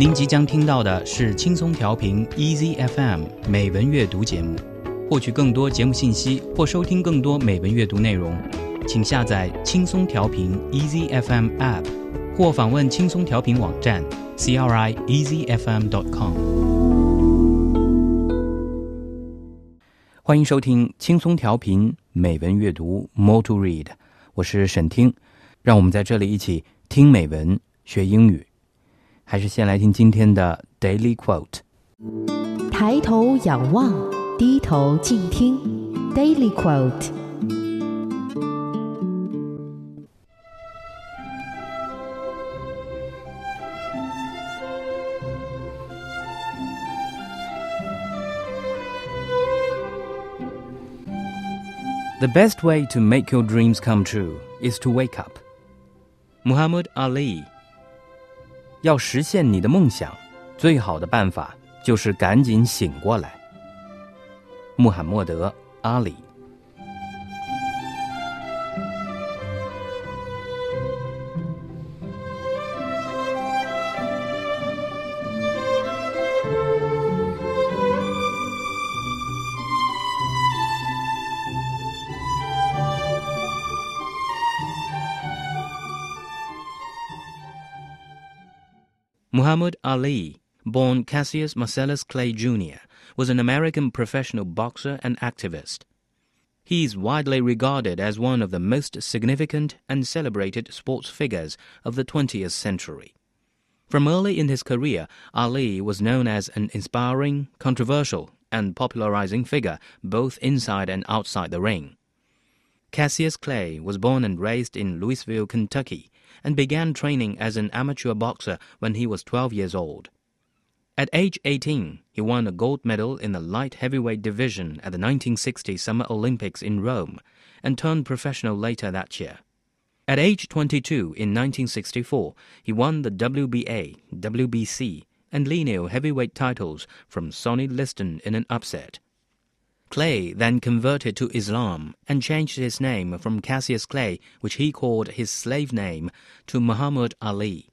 您即将听到的是轻松调频 Easy FM 美文阅读节目。获取更多节目信息或收听更多美文阅读内容，请下载轻松调频 Easy FM App，或访问轻松调频网站 crieasyfm.com。欢迎收听轻松调频美文阅读 More to Read，我是沈听，让我们在这里一起听美文学英语。还是先来听今天的 Daily Quote。抬头仰望，低头静听。Daily Quote。 The best way to make your dreams come true is to wake up. Muhammad Ali 要实现你的梦想，最好的办法就是赶紧醒过来。穆罕默德·阿里。Muhammad Ali, born Cassius Marcellus Clay Jr., was an American professional boxer and activist. He is widely regarded as one of the most significant and celebrated sports figures of the 20th century. From early in his career, Ali was known as an inspiring, controversial, and popularizing figure both inside and outside the ring. Cassius Clay was born and raised in Louisville, Kentucky, and began training as an amateur boxer when he was 12 years old. At age 18, he won a gold medal in the light heavyweight division at the 1960 Summer Olympics in Rome and turned professional later that year. At age 22 in 1964, he won the WBA, WBC, and lineal heavyweight titles from Sonny Liston in an upset. Clay then converted to Islam and changed his name from Cassius Clay, which he called his slave name, to Muhammad Ali.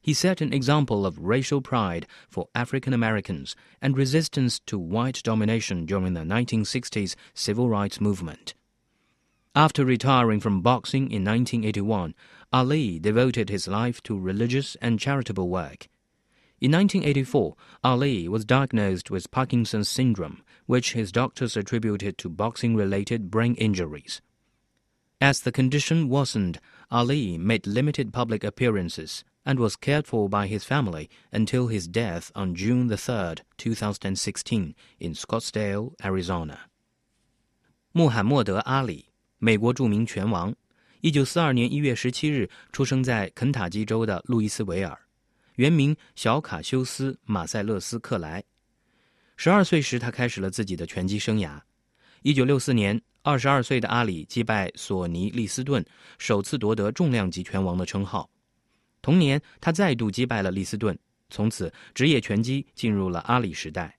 He set an example of racial pride for African Americans and resistance to white domination during the 1960s civil rights movement. After retiring from boxing in 1981, Ali devoted his life to religious and charitable work. In 1984, Ali was diagnosed with Parkinson's syndrome, which his doctors attributed to boxing related brain injuries. As the condition worsened, Ali made limited public appearances and was cared for by his family until his death on June 3, 2016, in Scottsdale, Arizona. 穆罕默德·阿里，美国着名拳王，一九四二年一月十七日出生在肯塔基州的路易斯维尔。 原名小卡修斯·马塞勒斯·克莱。十二岁时，他开始了自己的拳击生涯。一九六四年，二十二岁的阿里击败索尼·利斯顿，首次夺得重量级拳王的称号。同年，他再度击败了利斯顿，从此职业拳击进入了阿里时代。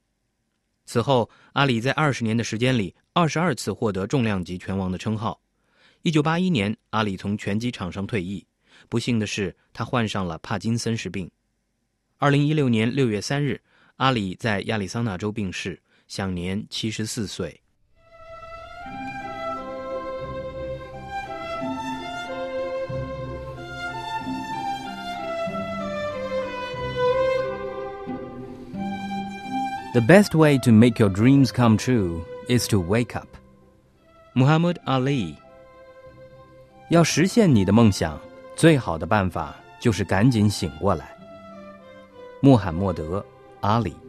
此后，阿里在二十年的时间里，二十二次获得重量级拳王的称号。一九八一年，阿里从拳击场上退役。不幸的是，他患上了帕金森氏病。二零一六年六月三日，阿里在亚利桑那州病逝，享年七十四岁。The best way to make your dreams come true is to wake up. Muhammad Ali 要实现你的梦想，最好的办法就是赶紧醒过来。穆罕默德·阿里。